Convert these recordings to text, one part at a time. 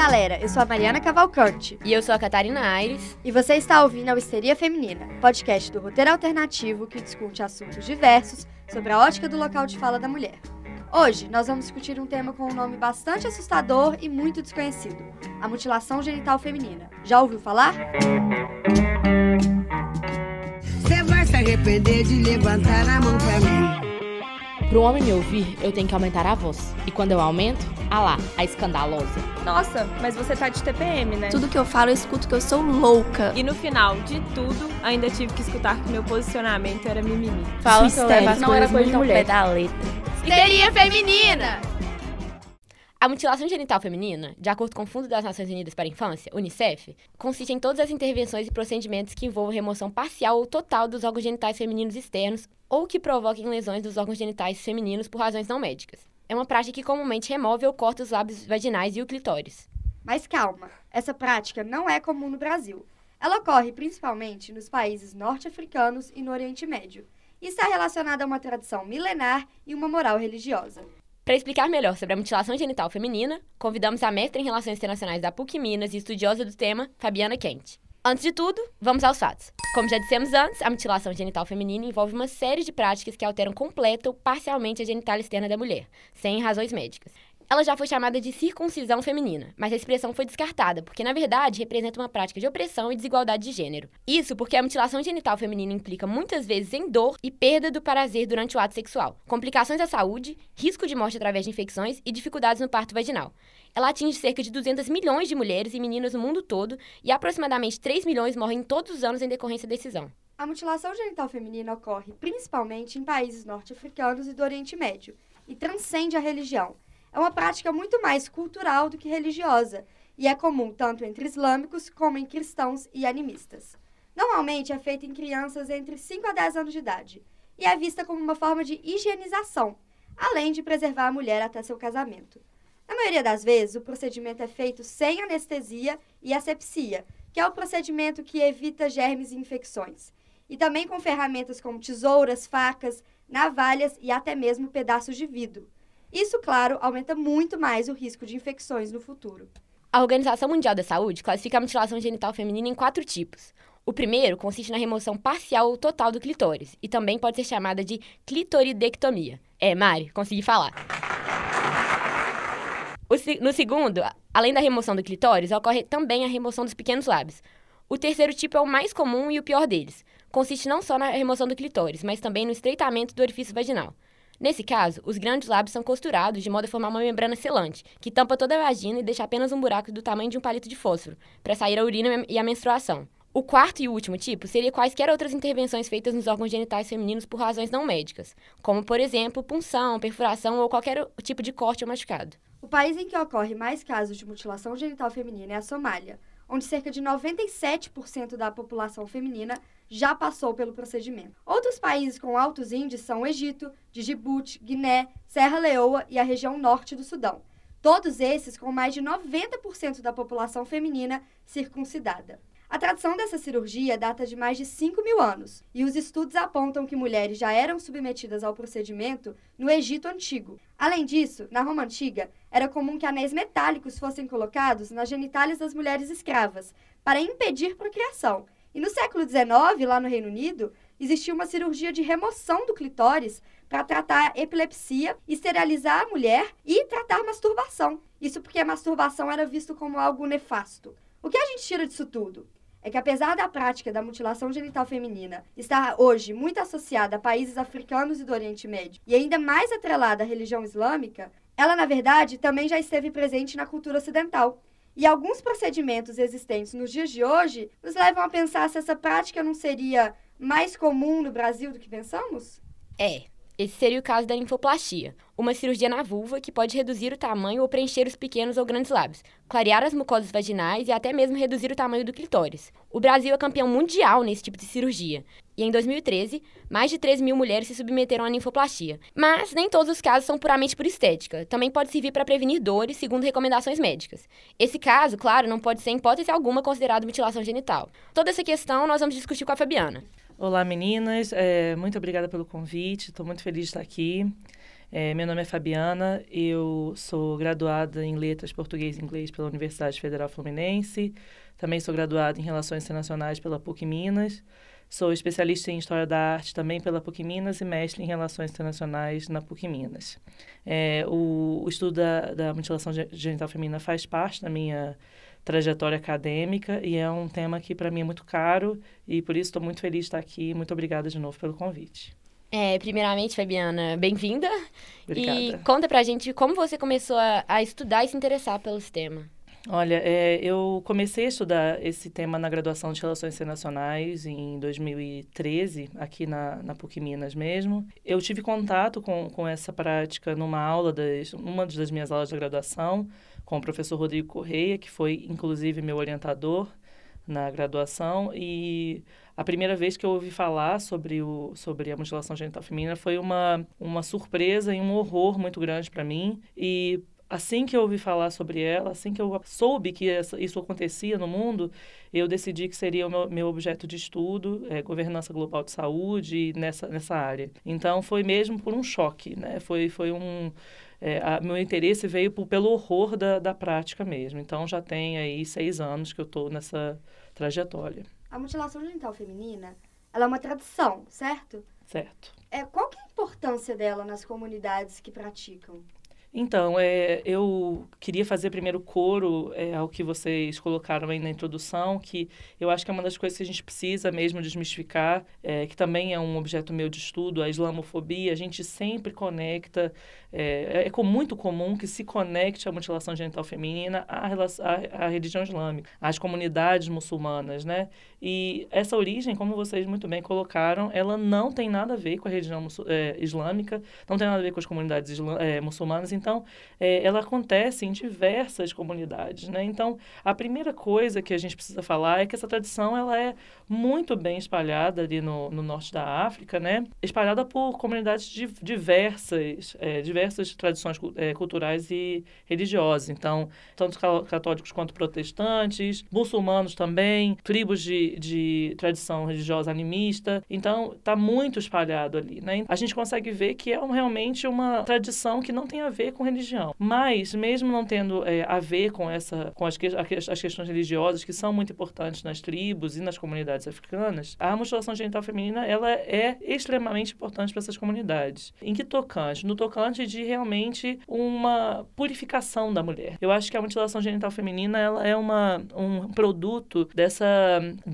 galera, eu sou a Mariana Cavalcante. E eu sou a Catarina Aires. E você está ouvindo a Histeria Feminina, podcast do roteiro alternativo que discute assuntos diversos sobre a ótica do local de fala da mulher. Hoje nós vamos discutir um tema com um nome bastante assustador e muito desconhecido: a mutilação genital feminina. Já ouviu falar? Você vai se arrepender de levantar a mão pra mim. Para um homem me ouvir, eu tenho que aumentar a voz. E quando eu aumento, ah lá, a escandalosa. Nossa, mas você tá de TPM, né? Tudo que eu falo, eu escuto que eu sou louca. E no final de tudo, ainda tive que escutar que meu posicionamento era mimimi. Fala que eu levo as não era coisa de muito ao mulher. pé da letra. Histeria Feminina! A mutilação genital feminina, de acordo com o Fundo das Nações Unidas para a Infância, UNICEF, consiste em todas as intervenções e procedimentos que envolvam remoção parcial ou total dos órgãos genitais femininos externos ou que provoquem lesões dos órgãos genitais femininos por razões não médicas. É uma prática que comumente remove ou corta os lábios vaginais e o clitóris. Mas calma, essa prática não é comum no Brasil. Ela ocorre principalmente nos países norte-africanos e no Oriente Médio. E está relacionada a uma tradição milenar e uma moral religiosa. Para explicar melhor sobre a mutilação genital feminina, convidamos a mestra em Relações Internacionais da PUC Minas e estudiosa do tema, Fabiana Kent. Antes de tudo, vamos aos fatos. Como já dissemos antes, a mutilação genital feminina envolve uma série de práticas que alteram completa ou parcialmente a genitália externa da mulher, sem razões médicas. Ela já foi chamada de circuncisão feminina, mas a expressão foi descartada, porque na verdade representa uma prática de opressão e desigualdade de gênero. Isso porque a mutilação genital feminina implica muitas vezes em dor e perda do prazer durante o ato sexual, complicações à saúde, risco de morte através de infecções e dificuldades no parto vaginal. Ela atinge cerca de 200 milhões de mulheres e meninas no mundo todo e aproximadamente 3 milhões morrem todos os anos em decorrência da decisão. A mutilação genital feminina ocorre principalmente em países norte-africanos e do Oriente Médio e transcende a religião. É uma prática muito mais cultural do que religiosa e é comum tanto entre islâmicos como em cristãos e animistas. Normalmente é feita em crianças entre 5 a 10 anos de idade e é vista como uma forma de higienização, além de preservar a mulher até seu casamento. Na maioria das vezes, o procedimento é feito sem anestesia e asepsia, que é o procedimento que evita germes e infecções, e também com ferramentas como tesouras, facas, navalhas e até mesmo pedaços de vidro. Isso, claro, aumenta muito mais o risco de infecções no futuro. A Organização Mundial da Saúde classifica a mutilação genital feminina em quatro tipos. O primeiro consiste na remoção parcial ou total do clitóris, e também pode ser chamada de clitoridectomia. É, Mari, consegui falar. No segundo, além da remoção do clitóris, ocorre também a remoção dos pequenos lábios. O terceiro tipo é o mais comum e o pior deles. Consiste não só na remoção do clitóris, mas também no estreitamento do orifício vaginal. Nesse caso, os grandes lábios são costurados de modo a formar uma membrana selante, que tampa toda a vagina e deixa apenas um buraco do tamanho de um palito de fósforo, para sair a urina e a menstruação. O quarto e último tipo seria quaisquer outras intervenções feitas nos órgãos genitais femininos por razões não médicas, como, por exemplo, punção, perfuração ou qualquer tipo de corte ou machucado. O país em que ocorre mais casos de mutilação genital feminina é a Somália, onde cerca de 97% da população feminina já passou pelo procedimento. Outros países com altos índices são o Egito, Djibouti, Guiné, Serra Leoa e a região norte do Sudão. Todos esses com mais de 90% da população feminina circuncidada. A tradição dessa cirurgia data de mais de 5 mil anos, e os estudos apontam que mulheres já eram submetidas ao procedimento no Egito Antigo. Além disso, na Roma Antiga, era comum que anéis metálicos fossem colocados nas genitálias das mulheres escravas, para impedir procriação. E no século XIX, lá no Reino Unido, existia uma cirurgia de remoção do clitóris para tratar epilepsia, esterilizar a mulher e tratar masturbação. Isso porque a masturbação era visto como algo nefasto. O que a gente tira disso tudo? É que apesar da prática da mutilação genital feminina estar hoje muito associada a países africanos e do Oriente Médio e ainda mais atrelada à religião islâmica, ela na verdade também já esteve presente na cultura ocidental. E alguns procedimentos existentes nos dias de hoje nos levam a pensar se essa prática não seria mais comum no Brasil do que pensamos? É, esse seria o caso da linfoplastia, uma cirurgia na vulva que pode reduzir o tamanho ou preencher os pequenos ou grandes lábios, clarear as mucosas vaginais e até mesmo reduzir o tamanho do clitóris. O Brasil é campeão mundial nesse tipo de cirurgia. E em 2013, mais de 3 mil mulheres se submeteram à linfoplastia. Mas nem todos os casos são puramente por estética. Também pode servir para prevenir dores, segundo recomendações médicas. Esse caso, claro, não pode ser em hipótese alguma considerado mutilação genital. Toda essa questão nós vamos discutir com a Fabiana. Olá, meninas. É, muito obrigada pelo convite. Estou muito feliz de estar aqui. É, meu nome é Fabiana, eu sou graduada em Letras Português e Inglês pela Universidade Federal Fluminense, também sou graduada em Relações Internacionais pela PUC Minas, sou especialista em História da Arte também pela PUC Minas e mestre em Relações Internacionais na PUC Minas. É, o, o, estudo da, da mutilação genital feminina faz parte da minha trajetória acadêmica e é um tema que para mim é muito caro e por isso estou muito feliz de estar aqui. Muito obrigada de novo pelo convite. É, primeiramente, Fabiana, bem-vinda. Obrigada. E conta pra gente como você começou a, a estudar e se interessar pelo tema. Olha, é, eu comecei a estudar esse tema na graduação de Relações Internacionais em 2013, aqui na, na PUC Minas mesmo. Eu tive contato com, com essa prática numa aula, das, numa das minhas aulas de graduação, com o professor Rodrigo Correia, que foi inclusive meu orientador na graduação, e a primeira vez que eu ouvi falar sobre, o, sobre a mutilação genital feminina foi uma, uma surpresa e um horror muito grande para mim. E assim que eu ouvi falar sobre ela, assim que eu soube que isso acontecia no mundo, eu decidi que seria o meu, meu objeto de estudo, é, governança global de saúde, nessa, nessa área. Então, foi mesmo por um choque, né? Foi, foi um... É, a, meu interesse veio por, pelo horror da, da prática mesmo. Então, já tem aí seis anos que eu estou nessa trajetória. A mutilação genital feminina, ela é uma tradição, certo? Certo. É, qual que é a importância dela nas comunidades que praticam? Então, é, eu queria fazer primeiro coro é, ao que vocês colocaram aí na introdução, que eu acho que é uma das coisas que a gente precisa mesmo desmistificar, é, que também é um objeto meu de estudo, a islamofobia. A gente sempre conecta, é, é muito comum que se conecte a mutilação genital feminina à, à, à religião islâmica, às comunidades muçulmanas, né? E essa origem, como vocês muito bem colocaram, ela não tem nada a ver com a religião é, islâmica, não tem nada a ver com as comunidades é, muçulmanas então, é, ela acontece em diversas comunidades, né? Então, a primeira coisa que a gente precisa falar é que essa tradição ela é muito bem espalhada ali no, no norte da África, né? Espalhada por comunidades de diversas, diversas tradições culturais e religiosas. Então, tanto católicos quanto protestantes, muçulmanos também, tribos de, de tradição religiosa animista. Então, está muito espalhado ali, né? A gente consegue ver que é realmente uma tradição que não tem a ver ver com religião. Mas, mesmo não tendo é, a ver com, essa, com as, que, as questões religiosas, que são muito importantes nas tribos e nas comunidades africanas, a mutilação genital feminina ela é extremamente importante para essas comunidades. Em que tocante? No tocante de realmente uma purificação da mulher. Eu acho que a mutilação genital feminina ela é uma, um produto dessa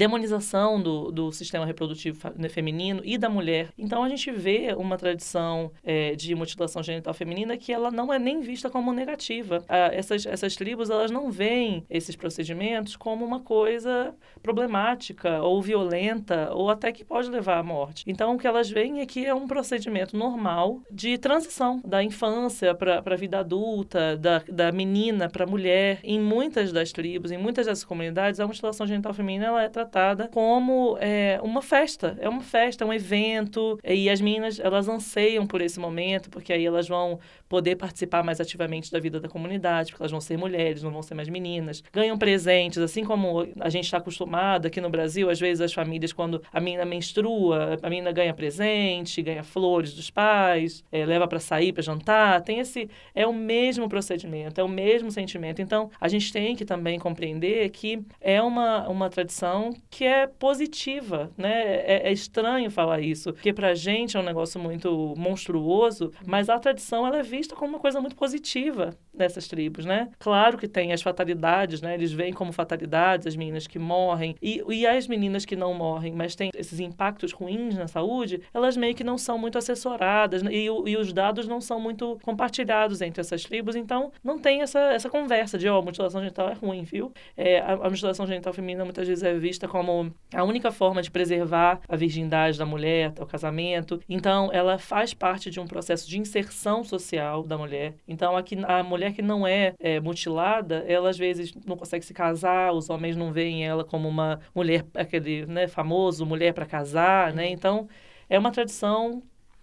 demonização do, do sistema reprodutivo feminino e da mulher. Então, a gente vê uma tradição é, de mutilação genital feminina que ela não é nem vista como negativa. Ah, essas, essas tribos, elas não veem esses procedimentos como uma coisa problemática ou violenta ou até que pode levar à morte. Então, o que elas veem é que é um procedimento normal de transição da infância para a vida adulta, da, da menina para a mulher. Em muitas das tribos, em muitas dessas comunidades, a mutilação genital feminina ela é tratada como é, uma festa. É uma festa, é um evento. E as meninas, elas anseiam por esse momento, porque aí elas vão poder participar mais ativamente da vida da comunidade, porque elas vão ser mulheres, não vão ser mais meninas. Ganham presentes, assim como a gente está acostumado aqui no Brasil, às vezes as famílias, quando a menina menstrua, a menina ganha presente, ganha flores dos pais, é, leva para sair, para jantar. Tem esse. É o mesmo procedimento, é o mesmo sentimento. Então, a gente tem que também compreender que é uma, uma tradição que é positiva, né? É, é estranho falar isso, porque para a gente é um negócio muito monstruoso, mas a tradição ela é vista como uma coisa muito positiva nessas tribos, né? Claro que tem as fatalidades, né? Eles veem como fatalidades as meninas que morrem e, e as meninas que não morrem, mas têm esses impactos ruins na saúde, elas meio que não são muito assessoradas né? e, e os dados não são muito compartilhados entre essas tribos, então não tem essa, essa conversa de, ó, oh, mutilação genital é ruim, viu? É, a, a mutilação genital feminina muitas vezes é vista como a única forma de preservar a virgindade da mulher até o casamento, então ela faz parte de um processo de inserção social da mulher. Então, aqui, a mulher que não é, é, mutilada, ela às vezes não consegue se casar, os homens não veem ela como uma mulher, aquele né, famoso mulher para casar, né? Então, é uma tradição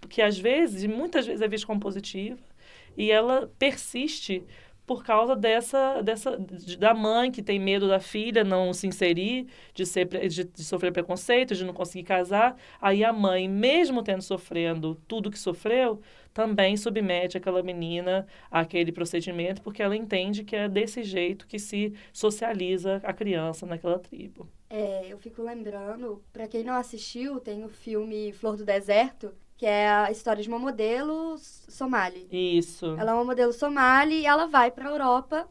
que às vezes, muitas vezes é vista como positiva, e ela persiste por causa dessa, dessa da mãe que tem medo da filha não se inserir, de, ser, de, de, sofrer preconceito, de não conseguir casar. Aí a mãe, mesmo tendo sofrendo tudo que sofreu, também submete aquela menina àquele procedimento, porque ela entende que é desse jeito que se socializa a criança naquela tribo. É, eu fico lembrando, pra quem não assistiu, tem o filme Flor do Deserto, que é a história de uma modelo somali. Isso. Ela é uma modelo somali e ela vai pra Europa.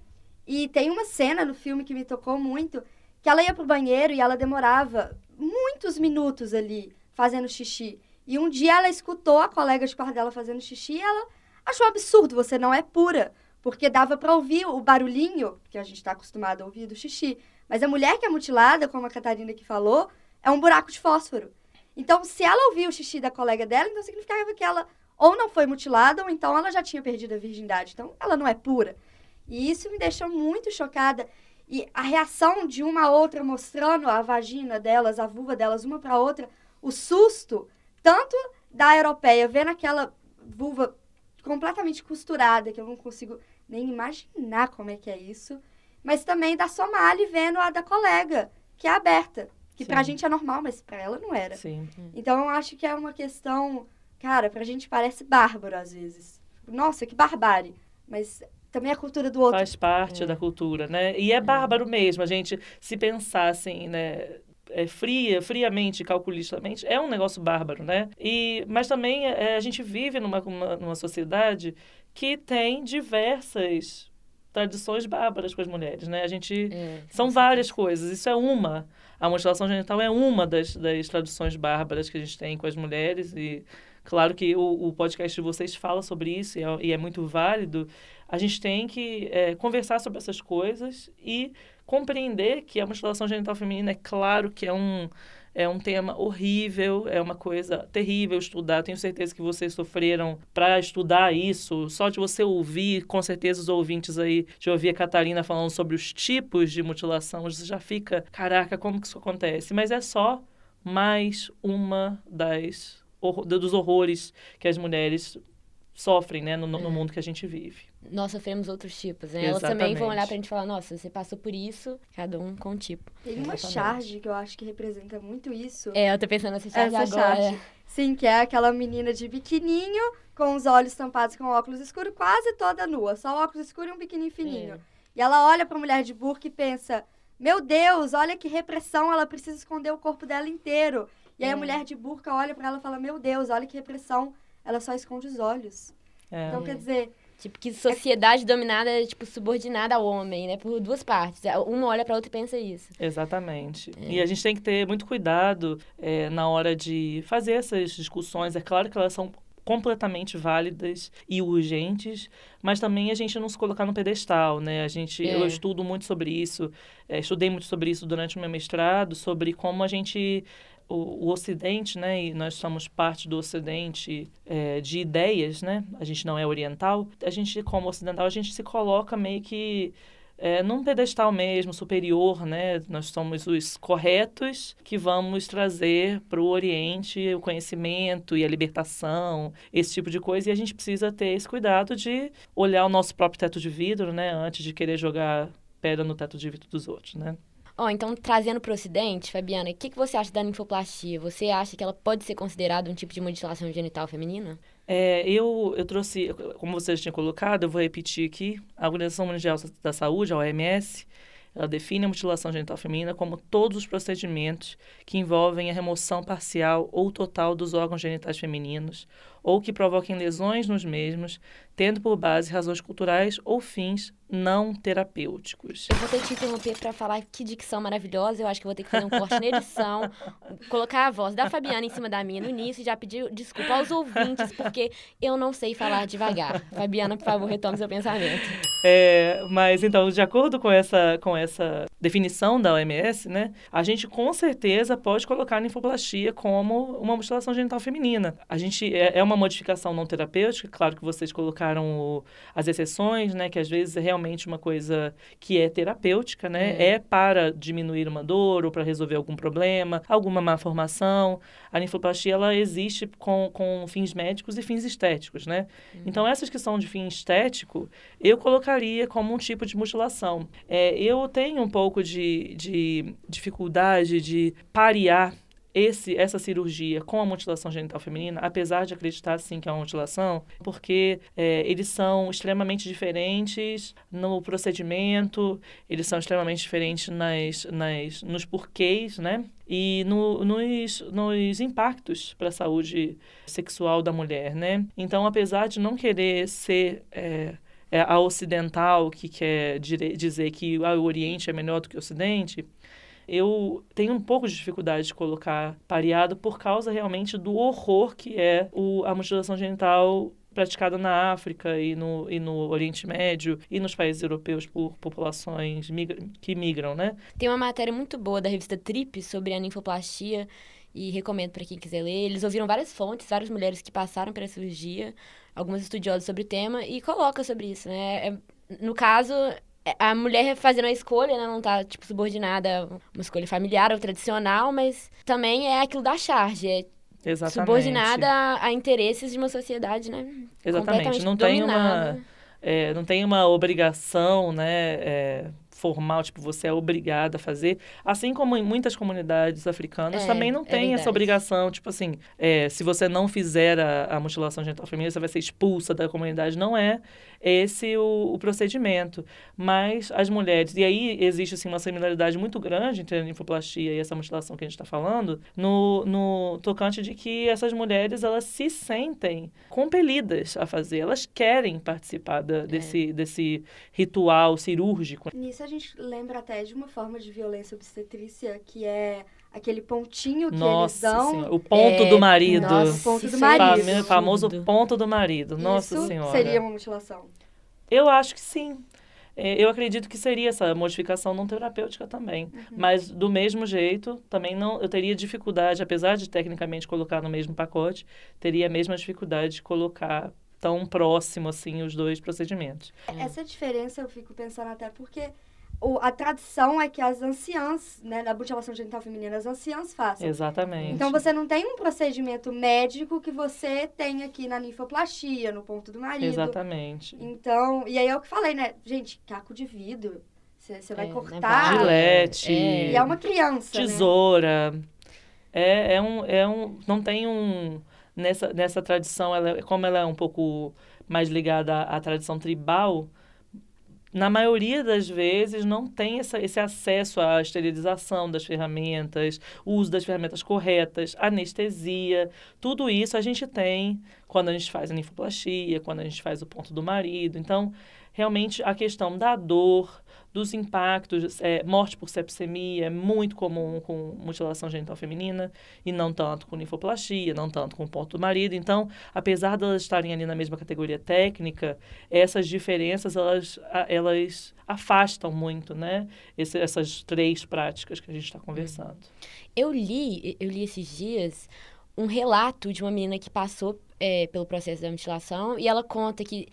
E tem uma cena no filme que me tocou muito, que ela ia pro banheiro e ela demorava muitos minutos ali fazendo xixi. E um dia ela escutou a colega de quarto dela fazendo xixi e ela achou absurdo, você não é pura. Porque dava pra ouvir o barulhinho que a gente tá acostumado a ouvir do xixi. Mas a mulher que é mutilada, como a Catarina que falou, é um buraco de fósforo. Então, se ela ouviu o xixi da colega dela, então significava que ela ou não foi mutilada, ou então ela já tinha perdido a virgindade. Então, ela não é pura. E isso me deixou muito chocada. E a reação de uma a outra mostrando a vagina delas, a vulva delas, uma para outra, o susto, tanto da europeia vendo aquela vulva completamente costurada, que eu não consigo nem imaginar como é que é isso, mas também da Somali vendo a da colega, que é aberta, que pra Sim. gente é normal, mas pra ela não era. Sim. Então eu acho que é uma questão, cara, pra gente parece bárbaro às vezes. Nossa, que barbárie. Mas também a cultura do outro. Faz parte da cultura, né? E é bárbaro mesmo, a gente se pensar assim, né? É, fria, friamente, calculistamente, é um negócio bárbaro, né? E, mas também é, a gente vive numa, uma- numa sociedade que tem diversas tradições bárbaras com as mulheres, né? A gente É, são várias coisas. Isso é uma. A mutilação genital é uma das, das traduções bárbaras que a gente tem com as mulheres. E claro que o, o podcast de vocês fala sobre isso e é, e é muito válido. A gente tem que é, conversar sobre essas coisas e compreender que a mutilação genital feminina, é claro que é um, é um tema horrível, é uma coisa terrível estudar. Tenho certeza que vocês sofreram para estudar isso. Só de você ouvir, com certeza os ouvintes aí, de ouvir a Catarina falando sobre os tipos de mutilação, você já fica, caraca, como que isso acontece? Mas é só mais uma das dos horrores que as mulheres sofrem, né, no, no mundo que a gente vive. Nós sofremos outros tipos, né? Elas também vão Exatamente. olhar pra gente e falar, nossa, você passou por isso, cada um com um tipo. Tem uma Exatamente. charge que eu acho que representa muito isso. É, eu tô pensando nessa charge Essa agora. charge. Sim, que é aquela menina de biquininho, com os olhos tampados com óculos escuros, quase toda nua. Só óculos escuros e um biquininho fininho. É. E ela olha pra mulher de burca e pensa: Meu Deus, olha que repressão, ela precisa esconder o corpo dela inteiro. E aí É. a mulher de burca olha pra ela e fala: Meu Deus, olha que repressão, ela só esconde os olhos. É. Então, quer dizer, Tipo, que sociedade dominada, tipo, subordinada ao homem, né? Por duas partes. Uma olha pra outra e pensa isso. Exatamente. E a gente tem que ter muito cuidado é, na hora de fazer essas discussões. É claro que elas são completamente válidas e urgentes, mas também a gente não se colocar no pedestal, né? A gente, É. eu estudo muito sobre isso, é, estudei muito sobre isso durante o meu mestrado, sobre como a gente o, o Ocidente, né, e nós somos parte do Ocidente é, de ideias, né, a gente não é oriental, a gente, como ocidental, a gente se coloca meio que é, num pedestal mesmo, superior, né, nós somos os corretos que vamos trazer para o Oriente o conhecimento e a libertação, esse tipo de coisa, e a gente precisa ter esse cuidado de olhar o nosso próprio teto de vidro, né, antes de querer jogar pedra no teto de vidro dos outros, né. Ó, então, trazendo pro ocidente, Fabiana, o que, que você acha da ninfoplastia? Você acha que ela pode ser considerada um tipo de mutilação genital feminina? É, eu, eu trouxe, como você já tinha colocado, eu vou repetir aqui, a Organização Mundial da Saúde, a OMS, ela define a mutilação genital feminina como todos os procedimentos que envolvem a remoção parcial ou total dos órgãos genitais femininos ou que provoquem lesões nos mesmos, tendo por base razões culturais ou fins não terapêuticos. Eu vou ter que te interromper pra falar que dicção maravilhosa. Eu acho que vou ter que fazer um corte na edição, colocar a voz da Fabiana em cima da minha no início e já pedir desculpa aos ouvintes, porque eu não sei falar devagar. Fabiana, por favor, retome seu pensamento. É, mas então, de acordo com essa, com essa definição da OMS, né, a gente com certeza pode colocar a ninfoplastia como uma mutilação genital feminina. A gente é, é uma modificação não terapêutica, claro que vocês colocaram o- as exceções, né, que às vezes é realmente uma coisa que é terapêutica, né, é, para diminuir uma dor ou para resolver algum problema, alguma malformação. A ninfoplastia ela existe com, com fins médicos e fins estéticos, né? Então essas que são de fim estético, eu colocaria como um tipo de mutilação. É, eu tenho um pouco de, de dificuldade de parear esse, essa cirurgia com a mutilação genital feminina, apesar de acreditar sim que é uma mutilação, porque é, eles são extremamente diferentes no procedimento, eles são extremamente diferentes nas, nas, nos porquês, né? E no, nos, nos impactos para a saúde sexual da mulher, né? Então, apesar de não querer ser é, é, a ocidental, que quer dizer que ah, o Oriente é melhor do que o Ocidente, eu tenho um pouco de dificuldade de colocar pareado por causa realmente do horror que é o, a mutilação genital praticada na África e no, e no Oriente Médio e nos países europeus por populações migra que migram, né? Tem uma matéria muito boa da revista Trip sobre a ninfoplastia e recomendo para quem quiser ler. Eles ouviram várias fontes, várias mulheres que passaram pela cirurgia, algumas estudiosas sobre o tema e coloca sobre isso, né? É, no caso, a mulher fazendo a escolha, né? Não tá, tipo, subordinada a uma escolha familiar ou tradicional, mas também é aquilo da charge, é Exatamente. subordinada a, a interesses de uma sociedade, né? Exatamente. Não tem uma, é, não tem uma obrigação, né? É, formal, tipo, você é obrigada a fazer. Assim como em muitas comunidades africanas, É, também não é tem essa obrigação, tipo assim, é, se você não fizer a, a mutilação genital feminina, você vai ser expulsa da comunidade. Não é esse o, o procedimento. Mas as mulheres, e aí existe assim, uma similaridade muito grande entre a linfoplastia e essa mutilação que a gente está falando, no, no tocante de que essas mulheres, elas se sentem compelidas a fazer, elas querem participar É. da- desse, desse ritual cirúrgico. Nisso a gente lembra até de uma forma de violência obstetrícia que é aquele pontinho que Nossa eles dão. Senhora, o ponto É, do marido. nossa, O ponto do marido. Fam- famoso ponto do marido. Nossa Isso Senhora. seria uma mutilação. Eu acho que sim. É, Eu acredito que seria essa modificação não terapêutica também. Mas, do mesmo jeito, também não, eu teria dificuldade, apesar de tecnicamente colocar no mesmo pacote, teria a mesma dificuldade de colocar tão próximo assim os dois procedimentos. Essa diferença eu fico pensando até porque o- a tradição é que as anciãs, né, na mutilação genital feminina, as anciãs façam. Exatamente. Então você não tem um procedimento médico que você tem aqui na ninfoplastia, no ponto do marido. Exatamente. Então, e aí é o que falei, né? Gente, caco de vidro, você vai É, cortar. navalha, Gilete. é. E é uma criança, né? tesoura. É, é, um, é um. Não tem um. Nessa, nessa tradição, ela, é- como ela é um pouco mais ligada à, à tradição tribal, na maioria das vezes não tem essa, esse acesso à esterilização das ferramentas, uso das ferramentas corretas, anestesia. Tudo isso a gente tem quando a gente faz a ninfoplastia, quando a gente faz o ponto do marido. Então, realmente, a questão da dor, dos impactos, é, morte por sepsemia é muito comum com mutilação genital feminina e não tanto com linfoplastia, não tanto com o ponto do marido. Então, apesar de elas estarem ali na mesma categoria técnica, essas diferenças elas, elas afastam muito, né? Esse- essas três práticas que a gente está conversando. Eu li, eu li esses dias um relato de uma menina que passou é, pelo processo da mutilação e ela conta que.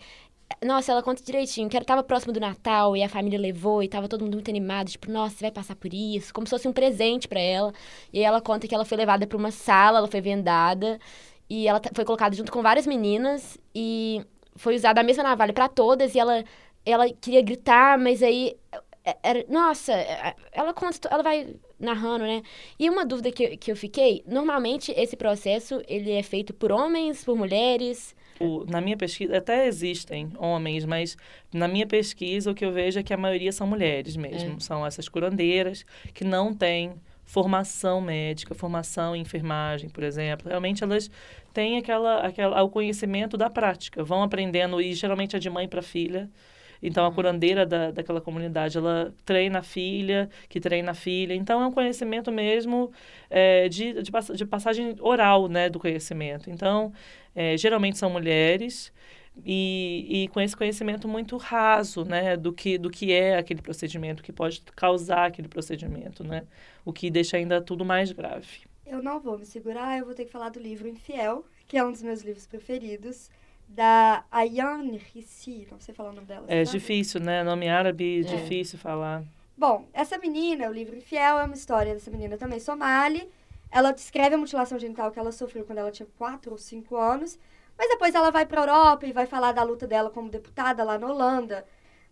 Nossa, ela conta direitinho, que ela tava próximo do Natal e a família levou e tava todo mundo muito animado, tipo, nossa, você vai passar por isso, como se fosse um presente pra ela. E aí ela conta que ela foi levada pra uma sala, ela foi vendada e ela foi colocada junto com várias meninas e foi usada a mesma navalha pra todas e ela ela queria gritar, mas aí é- era, nossa, é- ela conta, ela vai narrando, né? E uma dúvida que, que eu fiquei, normalmente esse processo, ele é feito por homens, por mulheres? O- na minha pesquisa, até existem homens, mas na minha pesquisa o que eu vejo é que a maioria são mulheres mesmo. São essas curandeiras que não têm formação médica, formação em enfermagem, por exemplo. Realmente elas têm aquela, aquela, o conhecimento da prática, vão aprendendo, e geralmente é de mãe para filha. Então, a curandeira da, daquela comunidade, ela treina a filha, que treina a filha. Então, é um conhecimento mesmo é, de, de, de passagem oral, né, do conhecimento. Então, é, geralmente são mulheres e, e com esse conhecimento muito raso, né, do que, do que é aquele procedimento, que pode causar aquele procedimento, né, o que deixa ainda tudo mais grave. Eu não vou me segurar, eu vou ter que falar do livro Infiel, que é um dos meus livros preferidos, da Ayane Rissi, não sei falar o nome dela. É sabe? difícil, né, nome árabe, difícil falar. Bom, essa menina, o livro Infiel, é uma história dessa menina também somali. Ela descreve a mutilação genital que ela sofreu quando ela tinha 4 ou 5 anos, mas depois ela vai para Europa e vai falar da luta dela como deputada lá na Holanda.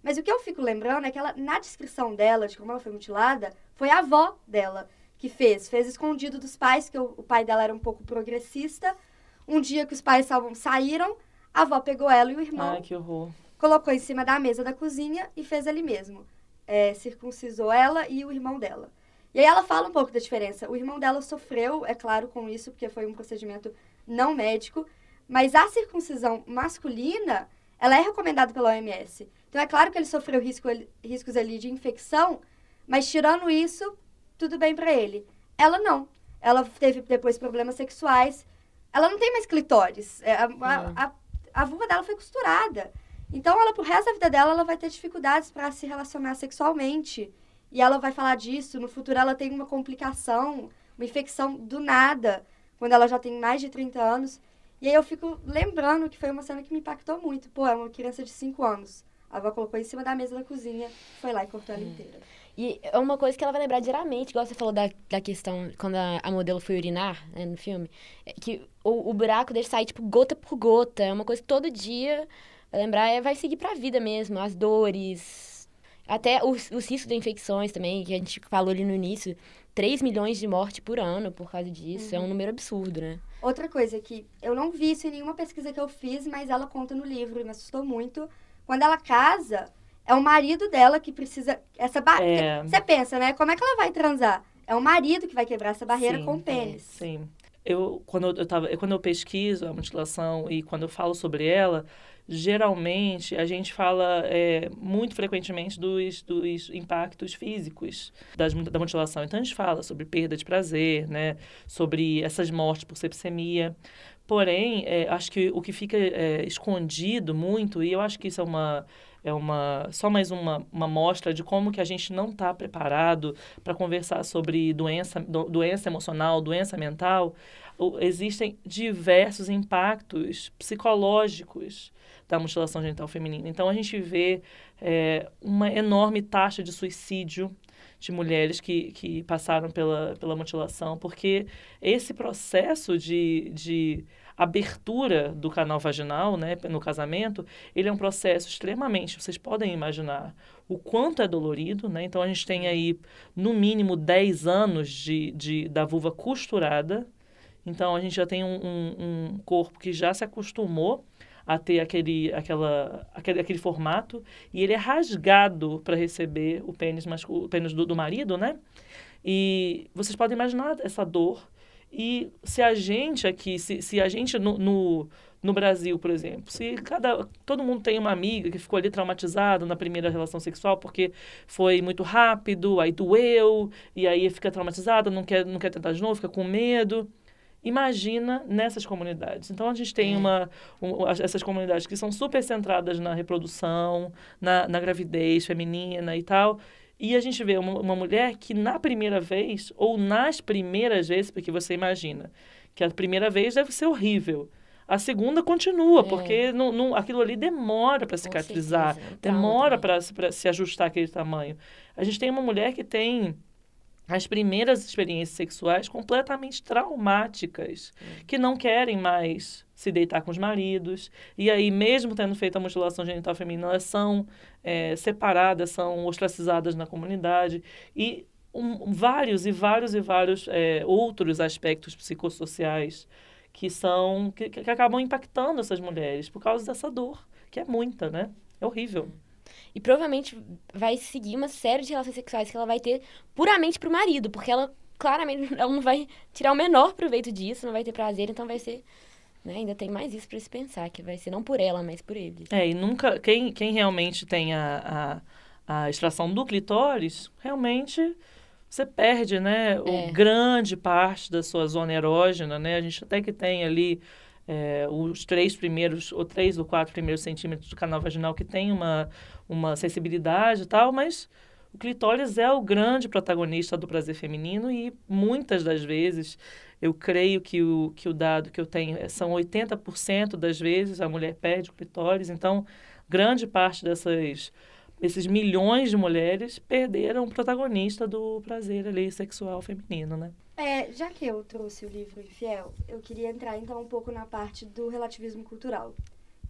Mas o que eu fico lembrando é que ela, na descrição dela, de como ela foi mutilada, foi a avó dela que fez. Fez escondido dos pais, que o, o pai dela era um pouco progressista. Um dia que os pais estavam, saíram, a avó pegou ela e o irmão, Ai, que horror. colocou em cima da mesa da cozinha e fez ali mesmo. É, circuncisou ela e o irmão dela. E aí ela fala um pouco da diferença. O irmão dela sofreu, é claro, com isso, porque foi um procedimento não médico, mas a circuncisão masculina, ela é recomendada pela OMS. Então é claro que ele sofreu risco, riscos ali de infecção, mas tirando isso, tudo bem pra ele. Ela não. Ela teve depois problemas sexuais. Ela não tem mais clitóris. É, A, a, a, a vulva dela foi costurada. Então, ela, pro resto da vida dela, ela vai ter dificuldades para se relacionar sexualmente. E ela vai falar disso. No futuro, ela tem uma complicação, uma infecção do nada, quando ela já tem mais de 30 anos. E aí eu fico lembrando que foi uma cena que me impactou muito. Pô, é uma criança de 5 anos. A avó colocou em cima da mesa da cozinha, foi lá e cortou ela inteira. E é uma coisa que ela vai lembrar diariamente, igual você falou da, da questão quando a, a modelo foi urinar né, no filme, é que o, o buraco deixa sair, tipo, gota por gota. É uma coisa que todo dia vai lembrar, é, vai seguir pra vida mesmo. As dores, até os, os riscos de infecções também, que a gente falou ali no início. 3 milhões de mortes por ano por causa disso. É um número absurdo, né? Outra coisa que eu não vi isso em nenhuma pesquisa que eu fiz, mas ela conta no livro e me assustou muito. Quando ela casa, é o marido dela que precisa. Essa ba... É. Você pensa, né? Como é que ela vai transar? É o marido que vai quebrar essa barreira Sim, com o pênis. Sim. Eu, quando eu tava, eu- quando eu pesquiso a mutilação e quando eu falo sobre ela, geralmente a gente fala é, muito frequentemente dos, dos impactos físicos das, da mutilação. Então a gente fala sobre perda de prazer, né? Sobre essas mortes por sepsemia. Porém, é, acho que o que fica é, escondido muito, e eu acho que isso é uma, é uma só mais uma, uma mostra de como que a gente não está preparado para conversar sobre doença, do- doença emocional, doença mental, existem diversos impactos psicológicos da mutilação genital feminina. Então, a gente vê é, uma enorme taxa de suicídio de mulheres que, que passaram pela, pela mutilação, porque esse processo de, de abertura do canal vaginal, né, no casamento, ele é um processo extremamente, vocês podem imaginar o quanto é dolorido, né? Então a gente tem aí no mínimo 10 anos de, de, da vulva costurada. Então a gente já tem um, um, um corpo que já se acostumou a ter aquele, aquela, aquele, aquele formato e ele é rasgado para receber o pênis, mascu- o pênis do, do marido, né? E vocês podem imaginar essa dor. E se a gente aqui, se, se a gente no, no, no Brasil, por exemplo, se cada, todo mundo tem uma amiga que ficou ali traumatizada na primeira relação sexual porque foi muito rápido, aí doeu, e aí fica traumatizada, não quer, não quer tentar de novo, fica com medo. Imagina nessas comunidades. Então a gente tem uma, um, as- essas comunidades que são super centradas na reprodução, na, na gravidez feminina e tal. E a gente vê uma, uma mulher que na primeira vez, ou nas primeiras vezes, porque você imagina que a primeira vez deve ser horrível. A segunda continua, É. porque não, não, aquilo ali demora para cicatrizar, certeza, trauma demora para se ajustar aquele tamanho. A gente tem uma mulher que tem as primeiras experiências sexuais completamente traumáticas, que não querem mais se deitar com os maridos. E aí, mesmo tendo feito a mutilação genital feminina, elas são eh, separadas, são ostracizadas na comunidade. E um- vários e vários e vários eh, outros aspectos psicossociais que são que, que acabam impactando essas mulheres por causa dessa dor, que é muita, né? É horrível. E provavelmente vai seguir uma série de relações sexuais que ela vai ter puramente pro marido, porque ela claramente ela não vai tirar o menor proveito disso, não vai ter prazer, então vai ser. Né, ainda tem mais isso pra se pensar, que vai ser não por ela, mas por ele. É, e nunca. Quem, quem realmente tem a, a, a extração do clitóris, realmente você perde, né? O É. grande parte da sua zona erógena, né? A gente até que tem ali é, os três primeiros, ou três ou quatro primeiros centímetros do canal vaginal que tem uma, uma sensibilidade e tal, mas o clitóris é o grande protagonista do prazer feminino e muitas das vezes, eu creio que o, que o dado que eu tenho é- são 80% das vezes a mulher perde o clitóris, então grande parte dessas esses milhões de mulheres perderam o protagonista do prazer ali sexual feminino, né? É, já que eu trouxe o livro Infiel, eu queria entrar então um pouco na parte do relativismo cultural,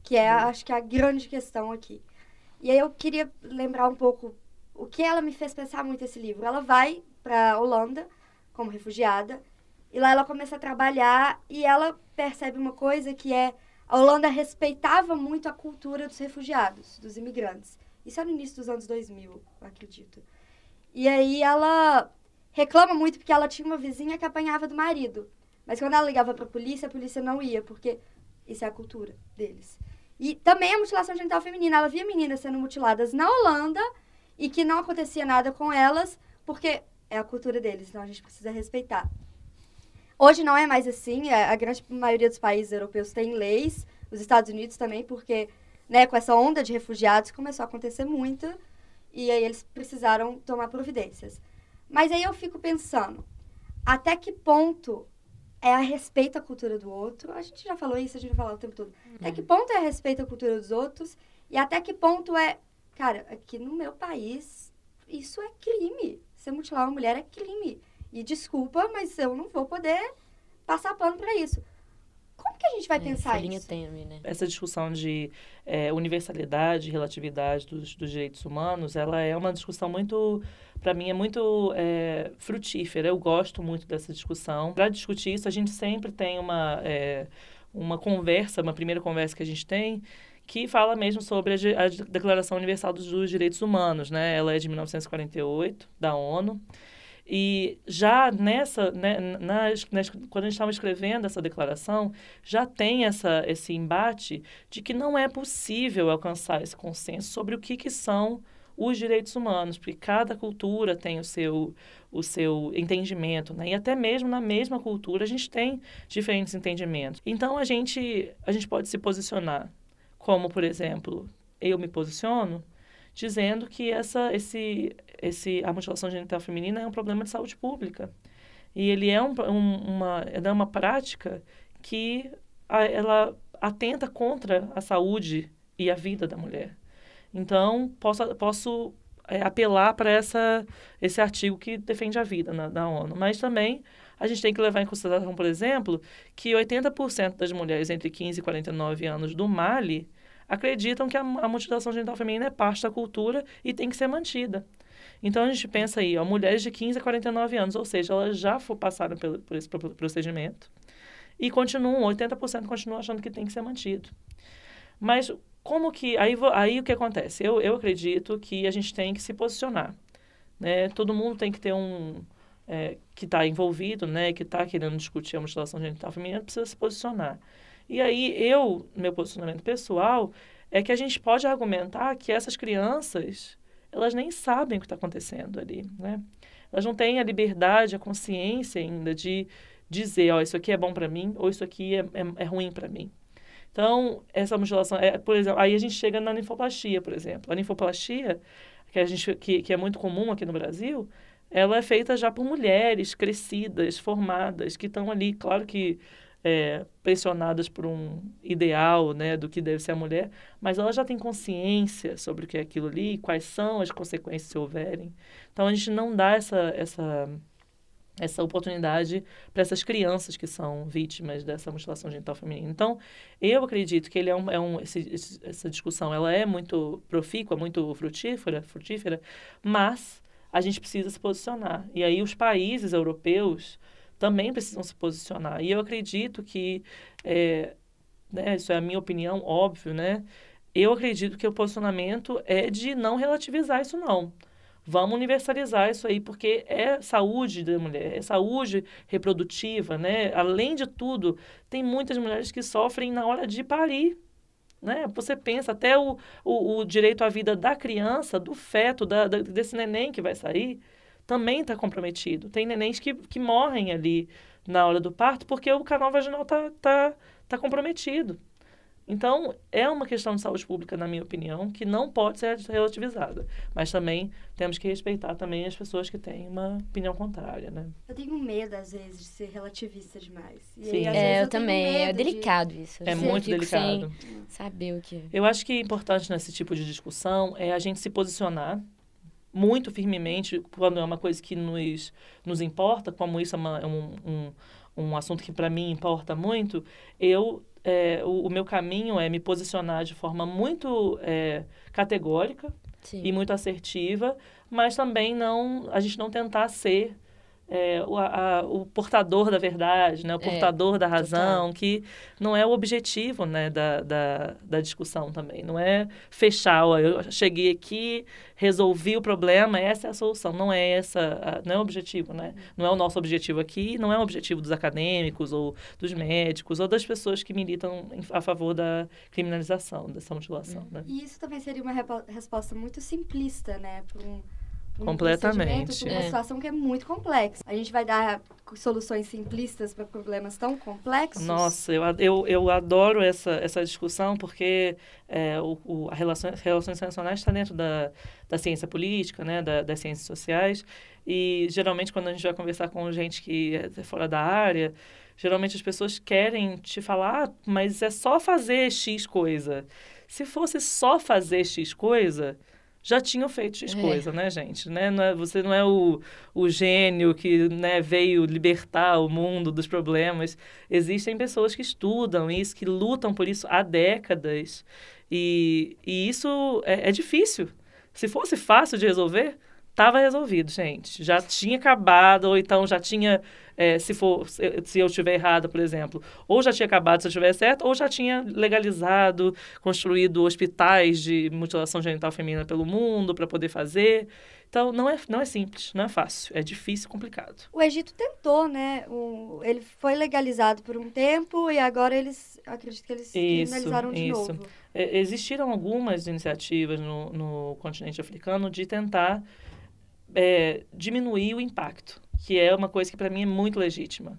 que é, acho que, a grande questão aqui. E aí eu queria lembrar um pouco o que ela me fez pensar muito esse livro. Ela vai para Holanda como refugiada. E lá ela começa a trabalhar e ela percebe uma coisa que é a Holanda respeitava muito a cultura dos refugiados, dos imigrantes. Isso é no início dos anos 2000, eu acredito. E aí ela reclama muito porque ela tinha uma vizinha que apanhava do marido. Mas quando ela ligava para a polícia, a polícia não ia, porque isso é a cultura deles. E também a mutilação genital feminina. Ela via meninas sendo mutiladas na Holanda e que não acontecia nada com elas, porque é a cultura deles, então a gente precisa respeitar. Hoje não é mais assim, a grande maioria dos países europeus tem leis, os Estados Unidos também, porque né, com essa onda de refugiados começou a acontecer muito, e aí eles precisaram tomar providências. Mas aí eu fico pensando, até que ponto é a respeito à cultura do outro? A gente já falou isso, a gente vai falar o tempo todo. Até que ponto é a respeito à cultura dos outros? E até que ponto é, cara, aqui no meu país, isso é crime. Você mutilar uma mulher é crime. E desculpa, mas eu não vou poder passar pano para isso. Como que a gente vai É, pensar essa linha isso? tênue, né? Essa discussão de é, universalidade, relatividade dos, dos direitos humanos, ela é uma discussão muito, para mim, é muito é, frutífera. Eu gosto muito dessa discussão. Para discutir isso, a gente sempre tem uma, é, uma conversa, uma primeira conversa que a gente tem, que fala mesmo sobre a, a Declaração Universal dos, dos Direitos Humanos, né? Ela é de 1948, da ONU. E já nessa, né, nas, nas, quando a gente estava escrevendo essa declaração, já tem essa, esse embate de que não é possível alcançar esse consenso sobre o que, que são os direitos humanos, porque cada cultura tem o seu, o seu entendimento, né? E até mesmo na mesma cultura a gente tem diferentes entendimentos. Então a gente, a gente pode se posicionar, como por exemplo, eu me posiciono dizendo que essa, esse, esse, a mutilação genital feminina é um problema de saúde pública. E ele é um, um, uma, é uma prática que a, ela atenta contra a saúde e a vida da mulher. Então, posso, posso é, apelar para esse artigo que defende a vida na, da ONU. Mas também a gente tem que levar em consideração, por exemplo, que 80% das mulheres entre 15 e 49 anos do Mali acreditam que a, a mutilação genital feminina é parte da cultura e tem que ser mantida. Então a gente pensa aí, ó, mulheres de 15 a 49 anos, ou seja, elas já passaram pelo, por esse pro- procedimento e continuam, 80% continuam achando que tem que ser mantido. Mas como que. Aí, aí o que acontece? Eu, eu acredito que a gente tem que se posicionar. Né? Todo mundo tem que ter um. é, que está envolvido, né? que está querendo discutir a mutilação genital feminina, precisa se posicionar. E aí, eu, meu posicionamento pessoal, é que a gente pode argumentar que essas crianças, elas nem sabem o que está acontecendo ali, né? Elas não têm a liberdade, a consciência ainda de dizer, ó, isso aqui é bom para mim ou isso aqui é, é, é ruim para mim. Então, essa mutilação, é, por exemplo, aí a gente chega na linfoplastia, por exemplo. A linfoplastia, que, a gente, que, que é muito comum aqui no Brasil, ela é feita já por mulheres crescidas, formadas, que estão ali, claro que é, pressionadas por um ideal né, do que deve ser a mulher, mas elas já têm consciência sobre o que é aquilo ali, quais são as consequências se houverem. Então, a gente não dá essa, essa, essa oportunidade para essas crianças que são vítimas dessa mutilação genital feminina. Então, eu acredito que ele é um, é um esse, essa discussão ela é muito profícua, muito frutífera, frutífera, mas a gente precisa se posicionar. E aí os países europeus também precisam se posicionar. E eu acredito que, é, né, isso é a minha opinião, óbvio, né? Eu acredito que o posicionamento é de não relativizar isso, não. Vamos universalizar isso aí, porque é saúde da mulher, é saúde reprodutiva, né? Além de tudo, tem muitas mulheres que sofrem na hora de parir, né? Você pensa até o, o, o direito à vida da criança, do feto, da, da, desse neném que vai sair, também está comprometido. Tem nenéns que, que morrem ali na hora do parto porque o canal vaginal está tá, tá comprometido. Então, é uma questão de saúde pública, na minha opinião, que não pode ser relativizada. Mas também temos que respeitar também as pessoas que têm uma opinião contrária, né? Eu tenho medo, às vezes, de ser relativista demais. E Sim. aí, às É, vezes, eu tenho também. É medo de- delicado isso. É Eu muito delicado. saber o que. Eu acho que importante nesse tipo de discussão é a gente se posicionar muito firmemente quando é uma coisa que nos, nos importa, como isso é uma- é um, um, um assunto que para mim importa muito, eu é, o, o meu caminho é me posicionar de forma muito é, categórica Sim. e muito assertiva, mas também não a gente não tentar ser é, o, a, o portador da verdade, né? o portador da razão, que não é o objetivo né? da, da, da discussão também. Não é fechar, ó, eu cheguei aqui, resolvi o problema, essa é a solução. Não é essa, a, não é o objetivo, né? Não é o nosso objetivo aqui, não é o objetivo dos acadêmicos ou dos médicos ou das pessoas que militam em- a favor da criminalização dessa mutilação, né? E isso também seria uma resposta muito simplista, né? Para um Completamente. pra uma É. situação que é muito complexa. A gente vai dar soluções simplistas para problemas tão complexos? Nossa, eu, eu, eu adoro essa, essa discussão porque é, o, o, a relações, relações internacionais está dentro da, da ciência política, né, da, das ciências sociais, e geralmente quando a gente vai conversar com gente que é fora da área, geralmente as pessoas querem te falar, ah, mas é só fazer X coisa. Se fosse só fazer X coisa, já tinham feito X É. coisa, né, gente? Né? Não é- você não é o, o gênio que né, veio libertar o mundo dos problemas. Existem pessoas que estudam isso, que lutam por isso há décadas. E, e isso é, é difícil. Se fosse fácil de resolver, estava resolvido, gente. Já tinha acabado, ou então já tinha, é, se, for, se eu estiver errada, por exemplo, ou já tinha acabado se eu estiver certo, ou já tinha legalizado, construído hospitais de mutilação genital feminina pelo mundo para poder fazer. Então, não é, não é simples, não é fácil, é difícil e complicado. O Egito tentou, né? O, ele foi legalizado por um tempo e agora eles, acredito que eles Isso, criminalizaram de isso. novo. É, existiram algumas iniciativas no, no continente africano de tentar é, diminuir o impacto, que é uma coisa que para mim é muito legítima.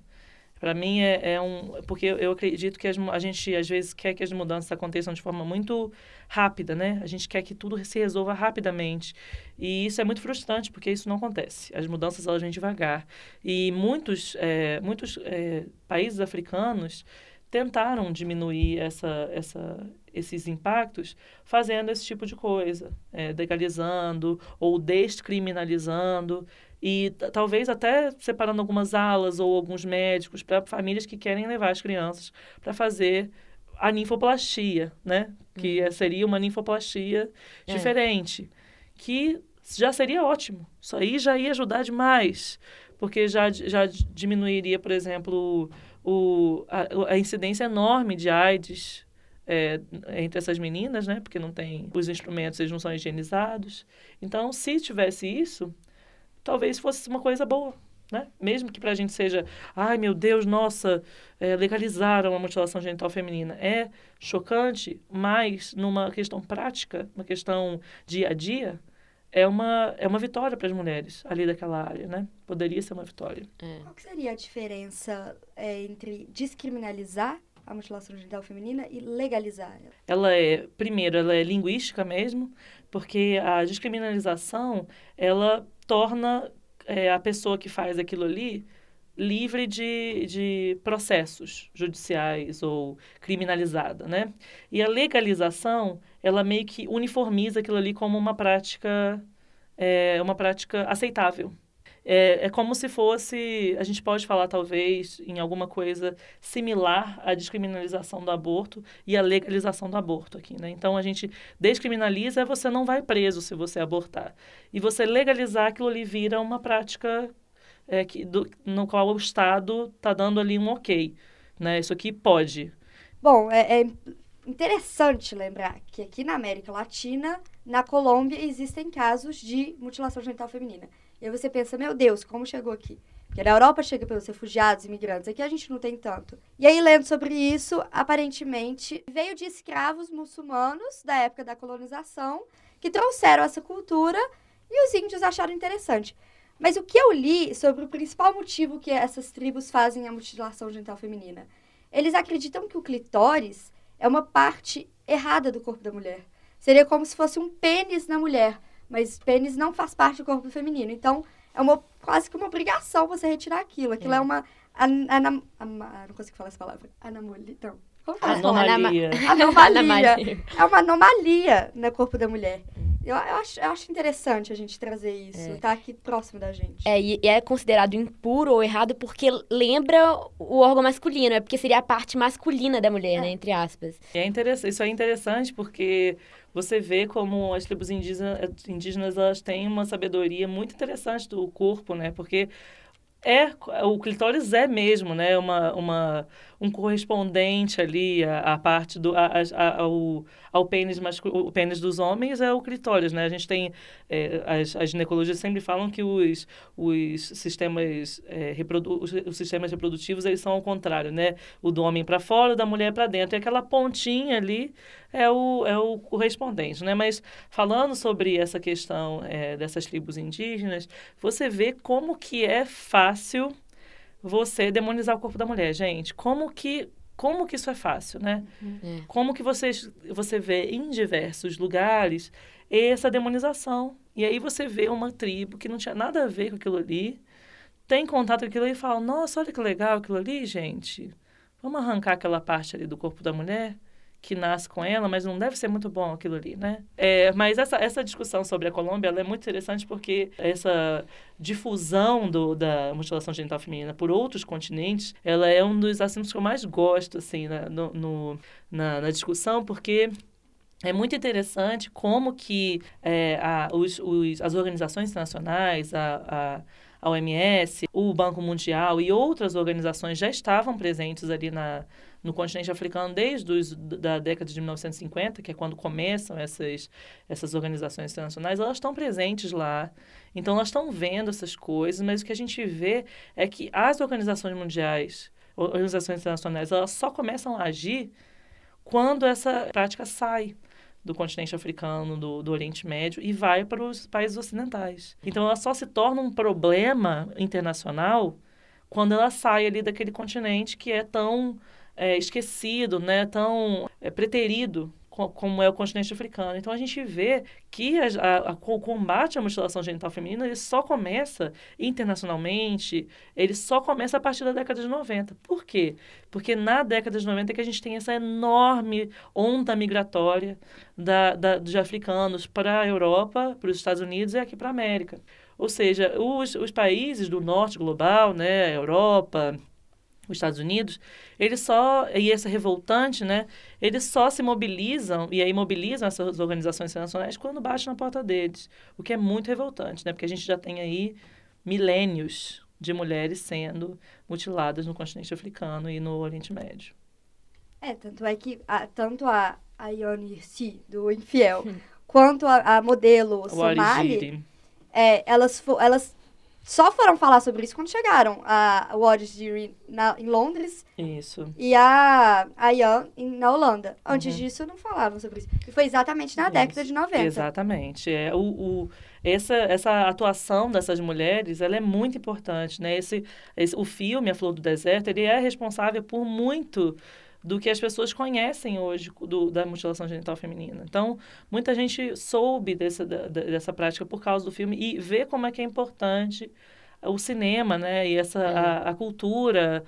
Para mim é, é um. Porque eu- acredito que as a gente, às vezes, quer que as mudanças aconteçam de forma muito rápida, né? A gente quer que tudo se resolva rapidamente. E isso é muito frustrante, porque isso não acontece. As mudanças, elas vêm devagar. E muitos, é, muitos é, países africanos tentaram diminuir essa, essa, esses impactos fazendo esse tipo de coisa, é, legalizando ou descriminalizando e talvez até separando algumas alas ou alguns médicos para famílias que querem levar as crianças para fazer a ninfoplastia, né? Que é- seria uma ninfoplastia É. diferente, que já seria ótimo. Isso aí já ia ajudar demais, porque já, já diminuiria, por exemplo, o, a, a incidência enorme de AIDS é, entre essas meninas, né? Porque não tem os instrumentos, eles não são higienizados. Então, se tivesse isso, talvez fosse uma coisa boa, né? Mesmo que pra gente seja, ai meu Deus, nossa, é, legalizaram a mutilação genital feminina. É chocante, mas numa questão prática, uma questão dia a dia, é uma, é uma vitória para as mulheres ali daquela área, né? Poderia ser uma vitória. Qual que seria a diferença é, entre descriminalizar a mutilação genital feminina e legalizar ela? Ela é, primeiro, ela é linguística mesmo, porque a descriminalização, ela torna é, a pessoa que faz aquilo ali livre de, de processos judiciais ou criminalizada, né? E a legalização, ela meio que uniformiza aquilo ali como uma prática, é, uma prática aceitável. É, é como se fosse, a gente pode falar talvez em alguma coisa similar à descriminalização do aborto e à legalização do aborto aqui, né? Então a gente descriminaliza, você não vai preso se você abortar. E você legalizar aquilo ali vira uma prática é, que, do, no qual o Estado está dando ali um ok, né? Isso aqui pode. Bom, é, é interessante lembrar que aqui na América Latina, na Colômbia, existem casos de mutilação genital feminina. E aí você pensa, meu Deus, como chegou aqui? Porque na Europa chega pelos refugiados, imigrantes, aqui a gente não tem tanto. E aí, lendo sobre isso, aparentemente veio de escravos muçulmanos da época da colonização que trouxeram essa cultura e os índios acharam interessante. Mas o que eu li sobre o principal motivo que essas tribos fazem a mutilação genital feminina? Eles acreditam que o clitóris é uma parte errada do corpo da mulher. Seria como se fosse um pênis na mulher, mas pênis não faz parte do corpo feminino. Então, é uma quase que uma obrigação você retirar aquilo. Aquilo é, uma an, anam, ama- não consigo falar essa palavra. Anomalia. Não. Como fala? Anomalia. Anomalia. Anomalia. É uma anomalia no corpo da mulher. Eu, eu, acho, eu acho interessante a gente trazer isso, tá aqui próximo da gente. É, e e é considerado impuro ou errado porque lembra o órgão masculino, é porque seria a parte masculina da mulher, né, entre aspas. É interessante, isso é interessante porque você vê como as tribos indígenas, indígenas elas têm uma sabedoria muito interessante do corpo, né? Porque é o clitóris é mesmo, né, uma, uma um correspondente ali à parte do a, a, ao, ao pênis masculino, o pênis dos homens é o clitóris, né? A gente tem é, as, as sempre falam que os, os sistemas é, reprodu, os, os, sistemas reprodutivos eles são ao contrário, né? O do homem para fora, o da mulher para dentro. E aquela pontinha ali é o, é o correspondente, né? Mas falando sobre essa questão é, dessas tribos indígenas, você vê como que é fácil você demonizar o corpo da mulher, gente. Como que como que isso é fácil, né? É. Como que vocês, você vê em diversos lugares essa demonização. E aí você vê uma tribo que não tinha nada a ver com aquilo ali, tem contato com aquilo ali e fala, nossa, olha que legal aquilo ali, gente. Vamos arrancar aquela parte ali do corpo da mulher? Que nasce com ela, mas não deve ser muito bom aquilo ali, né? É, mas essa, essa discussão sobre a Colômbia é muito interessante porque essa difusão do, da mutilação genital feminina por outros continentes, ela é um dos assuntos que eu mais gosto, assim, na, no, no na, na discussão, porque é muito interessante como que é, a, os, os, as organizações internacionais, a, a, a OMS, o Banco Mundial e outras organizações já estavam presentes ali na, no continente africano desde os, da década de 1950, que é quando começam essas, essas organizações internacionais, elas estão presentes lá. Então, elas estão vendo essas coisas, mas o que a gente vê é que as organizações mundiais, organizações internacionais, elas só começam a agir quando essa prática sai do continente africano, do, do Oriente Médio e vai para os países ocidentais. Então, ela só se torna um problema internacional quando ela sai ali daquele continente que é tão é, esquecido, né, tão é, preterido como é o continente africano. Então a gente vê que a, a, a, o combate à mutilação genital feminina ele só começa internacionalmente, ele só começa a partir da década de 90. Por quê? Porque na década de 90 é que a gente tem essa enorme onda migratória da, da, dos africanos para a Europa, para os Estados Unidos e aqui para a América. Ou seja, os, os países do norte global, né, Europa, os Estados Unidos, eles só, e essa revoltante, né, eles só se mobilizam, e aí mobilizam essas organizações internacionais quando bate na porta deles, o que é muito revoltante, né, porque a gente já tem aí milênios de mulheres sendo mutiladas no continente africano e no Oriente Médio. É, tanto é que a, tanto a, a Ione Si, do Infiel, quanto a, a modelo Somali, é, elas, elas só foram falar sobre isso quando chegaram. A Wadjiri em Londres. Isso. E a, a Ian na Holanda. Antes uhum. disso, não falavam sobre isso. E foi exatamente na isso. década de 90. Exatamente. É, o, o, essa, essa atuação dessas mulheres, ela é muito importante, né? Esse, esse, o filme, A Flor do Deserto, ele é responsável por muito do que as pessoas conhecem hoje do, da mutilação genital feminina. Então, muita gente soube dessa, da, dessa prática por causa do filme e vê como é que é importante o cinema, né? E essa, é. a, a cultura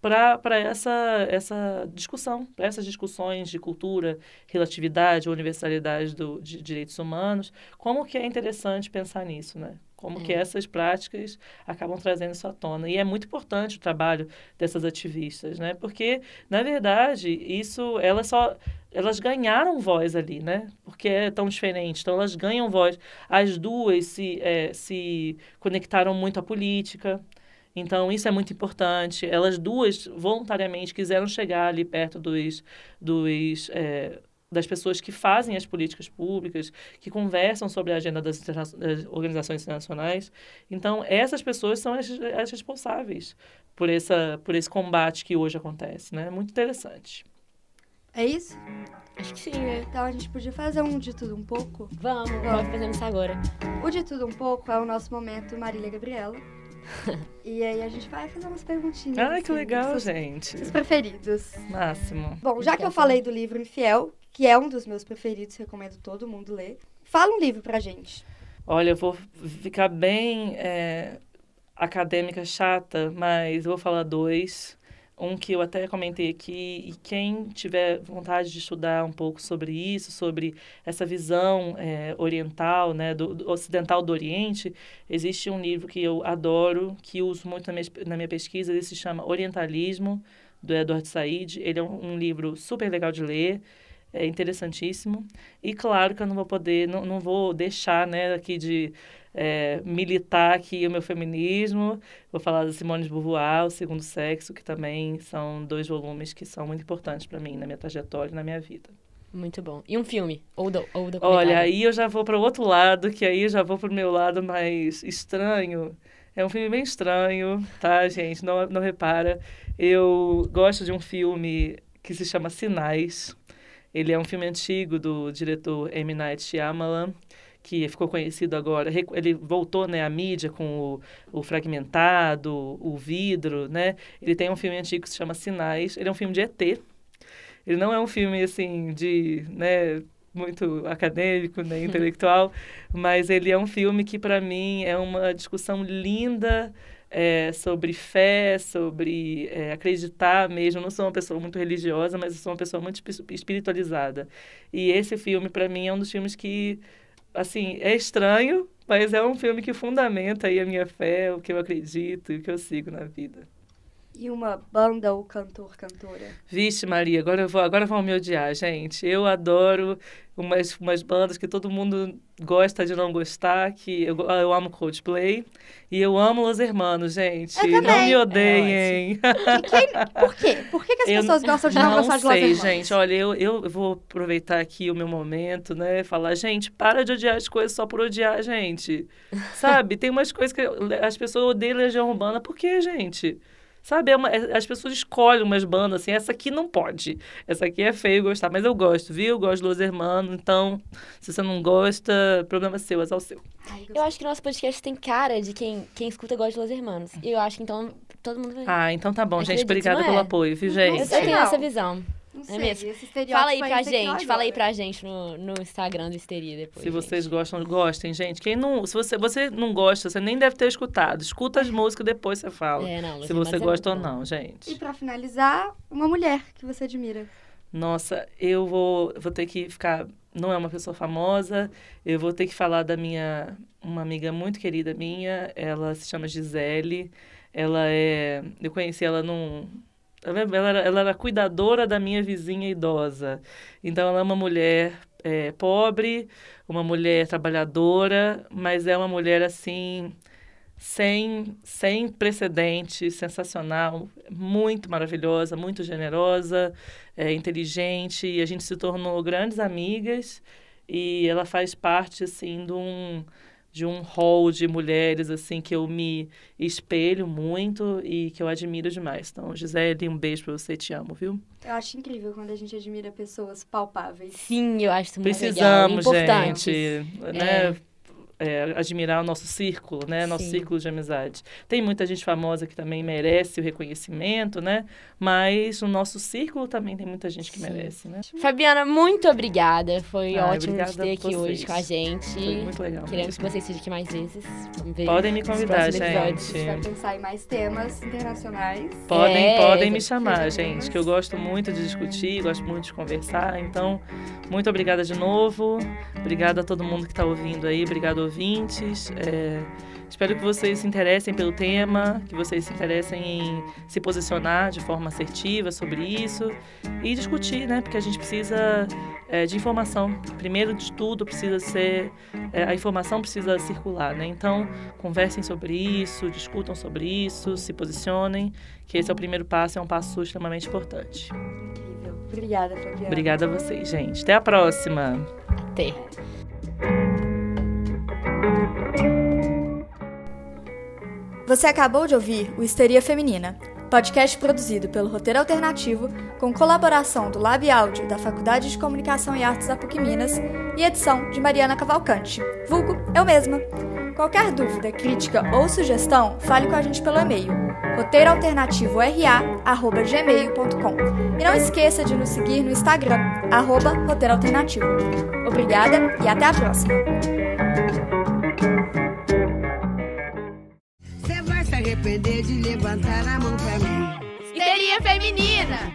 para essa, essa discussão, para essas discussões de cultura, relatividade, universalidade do, de direitos humanos, como que é interessante pensar nisso, né? Como é. que essas práticas acabam trazendo isso à tona. E é muito importante o trabalho dessas ativistas, né? Porque, na verdade, isso, elas só... Elas ganharam voz ali, né? Porque é tão diferente. Então, elas ganham voz. As duas se, é, se conectaram muito à política. Então, isso é muito importante. Elas duas, voluntariamente, quiseram chegar ali perto dos, dos é, das pessoas que fazem as políticas públicas, que conversam sobre a agenda das, das organizações internacionais. Então, essas pessoas são as, as, responsáveis por, essa, por esse combate que hoje acontece, né? Muito interessante. É isso? Acho que sim, né? Então a gente podia fazer um de tudo um pouco? Vamos, vamos fazer isso agora. O de tudo um pouco é o nosso momento Marília Gabriela. E aí a gente vai fazer umas perguntinhas. Ai, que assim, legal, gente. Os preferidos. Máximo. Bom, já que eu falei do livro Infiel, que é um dos meus preferidos, recomendo todo mundo ler. Fala um livro pra gente. Olha, eu vou ficar bem é, acadêmica chata, mas eu vou falar dois. Um que eu até comentei aqui, e quem tiver vontade de estudar um pouco sobre isso, sobre essa visão é, oriental, né, do, do, ocidental do Oriente, existe um livro que eu adoro, que uso muito na minha, na minha pesquisa, ele se chama Orientalismo, do Edward Said. Ele é um, um livro super legal de ler, é interessantíssimo. E claro que eu não vou poder, não, não vou deixar, né, aqui de é, militar aqui o meu feminismo. Vou falar da Simone de Beauvoir, O Segundo Sexo, que também são dois volumes que são muito importantes para mim, na minha trajetória e na minha vida. Muito bom. E um filme? Ou, do, ou documentário? Olha, aí eu já vou para o outro lado, que aí eu já vou para o meu lado mais estranho. É um filme bem estranho, tá, gente? Não, não repara. Eu gosto de um filme que se chama Sinais. Ele é um filme antigo do diretor M. Night Shyamalan, que ficou conhecido agora. Ele voltou né, à mídia com o, o fragmentado, o vidro, né? Ele tem um filme antigo que se chama Sinais. Ele é um filme de ET. Ele não é um filme, assim, de, né, muito acadêmico, né, intelectual, mas ele é um filme que, para mim, é uma discussão linda é, sobre fé, sobre é, acreditar mesmo. Eu não sou uma pessoa muito religiosa, mas eu sou uma pessoa muito espiritualizada. E esse filme, para mim, é um dos filmes que, assim, é estranho, mas é um filme que fundamenta aí a minha fé, o que eu acredito e o que eu sigo na vida. E uma banda ou cantor, cantora? Vixe, Maria, agora, eu vou, agora vão me odiar, gente. Eu adoro umas, umas bandas que todo mundo gosta de não gostar, que eu, eu amo Coldplay. E eu amo Los Hermanos, gente. Eu não me odeiem. É quem, por quê? Por que, que as eu pessoas gostam de não, não gostar de Los Hermanos? Não sei, gente. Olha, eu, eu vou aproveitar aqui o meu momento, né? Falar, gente, para de odiar as coisas só por odiar, gente. Sabe? Tem umas coisas que as pessoas odeiam Legião Urbana. Por quê, gente? Sabe, é uma, é, as pessoas escolhem umas bandas assim, essa aqui não pode. Essa aqui é feio gostar, mas eu gosto, viu? Eu gosto de Los Hermanos, então, se você não gosta, problema seu, é só o seu. eu acho que nosso podcast tem cara de quem, quem escuta gosta de Los Hermanos. E eu acho que então todo mundo vai. Ah, então tá bom, gente. Obrigada pelo é? apoio, viu, gente? Eu tenho essa visão. Não É sei, mesmo? esse estereótipo Fala aí pra gente, fala aí pra gente no, no Instagram do Histeria depois. Se vocês gente. gostam, gostem, gente. Quem não, se você, você não gosta, você nem deve ter escutado. Escuta as músicas depois você fala. É, não, se você é gosta ou não, gente. E pra finalizar, uma mulher que você admira. Nossa, eu vou, vou ter que ficar. Não é uma pessoa famosa. Eu vou ter que falar da minha. Uma amiga muito querida minha. Ela se chama Gisele. Ela é. Eu conheci ela num. Ela, era, ela era cuidadora da minha vizinha idosa. Então, ela é uma mulher é, pobre, uma mulher trabalhadora, mas é uma mulher assim sem, sem precedente, sensacional, muito maravilhosa, muito generosa, é, inteligente, e a gente se tornou grandes amigas, e ela faz parte, assim, de um, de um hall de mulheres, assim, que eu me espelho muito e que eu admiro demais. Então, Gisele, um beijo pra você, te amo, viu? Eu acho incrível quando a gente admira pessoas palpáveis. Sim, eu acho isso muito Precisamos, legal. Importante. gente, né? é, admirar o nosso círculo, né? Nosso Sim. círculo de amizade. Tem muita gente famosa que também merece o reconhecimento, né? Mas o nosso círculo também tem muita gente que Sim. merece, né? Fabiana, muito obrigada. Foi Ai, ótimo te ter aqui hoje vocês. com a gente. Foi muito legal. Queremos que você esteja aqui mais vezes. Vamos ver Podem me convidar, gente. A gente vai pensar em mais temas internacionais. Podem, É, podem me chamar, gente, que eu gosto muito de discutir, gosto muito de conversar. Então, muito obrigada de novo. Obrigada a todo mundo que está ouvindo aí. Obrigado, ouvintes. É, espero que vocês se interessem pelo tema, que vocês se interessem em se posicionar de forma assertiva sobre isso e discutir, né? Porque a gente precisa é, de informação. Primeiro de tudo, precisa ser. é, a informação precisa circular, né? Então, conversem sobre isso, discutam sobre isso, se posicionem, que esse é o primeiro passo, é um passo extremamente importante. Incrível. Obrigada, Fabiana. Obrigada a vocês, gente. Até a próxima! Até. Você acabou de ouvir o Histeria Feminina, podcast produzido pelo Roteiro Alternativo, com colaboração do Lab Áudio da Faculdade de Comunicação e Artes da PUC Minas e edição de Mariana Cavalcante, vulgo eu mesma. Qualquer dúvida, crítica ou sugestão, fale com a gente pelo e-mail roteiroalternativoRA@gmail.com. E não esqueça de nos seguir no Instagram, arroba Roteiro Alternativo. Obrigada e até a próxima! Arrepender de levantar a mão pra mim. Histeria Feminina!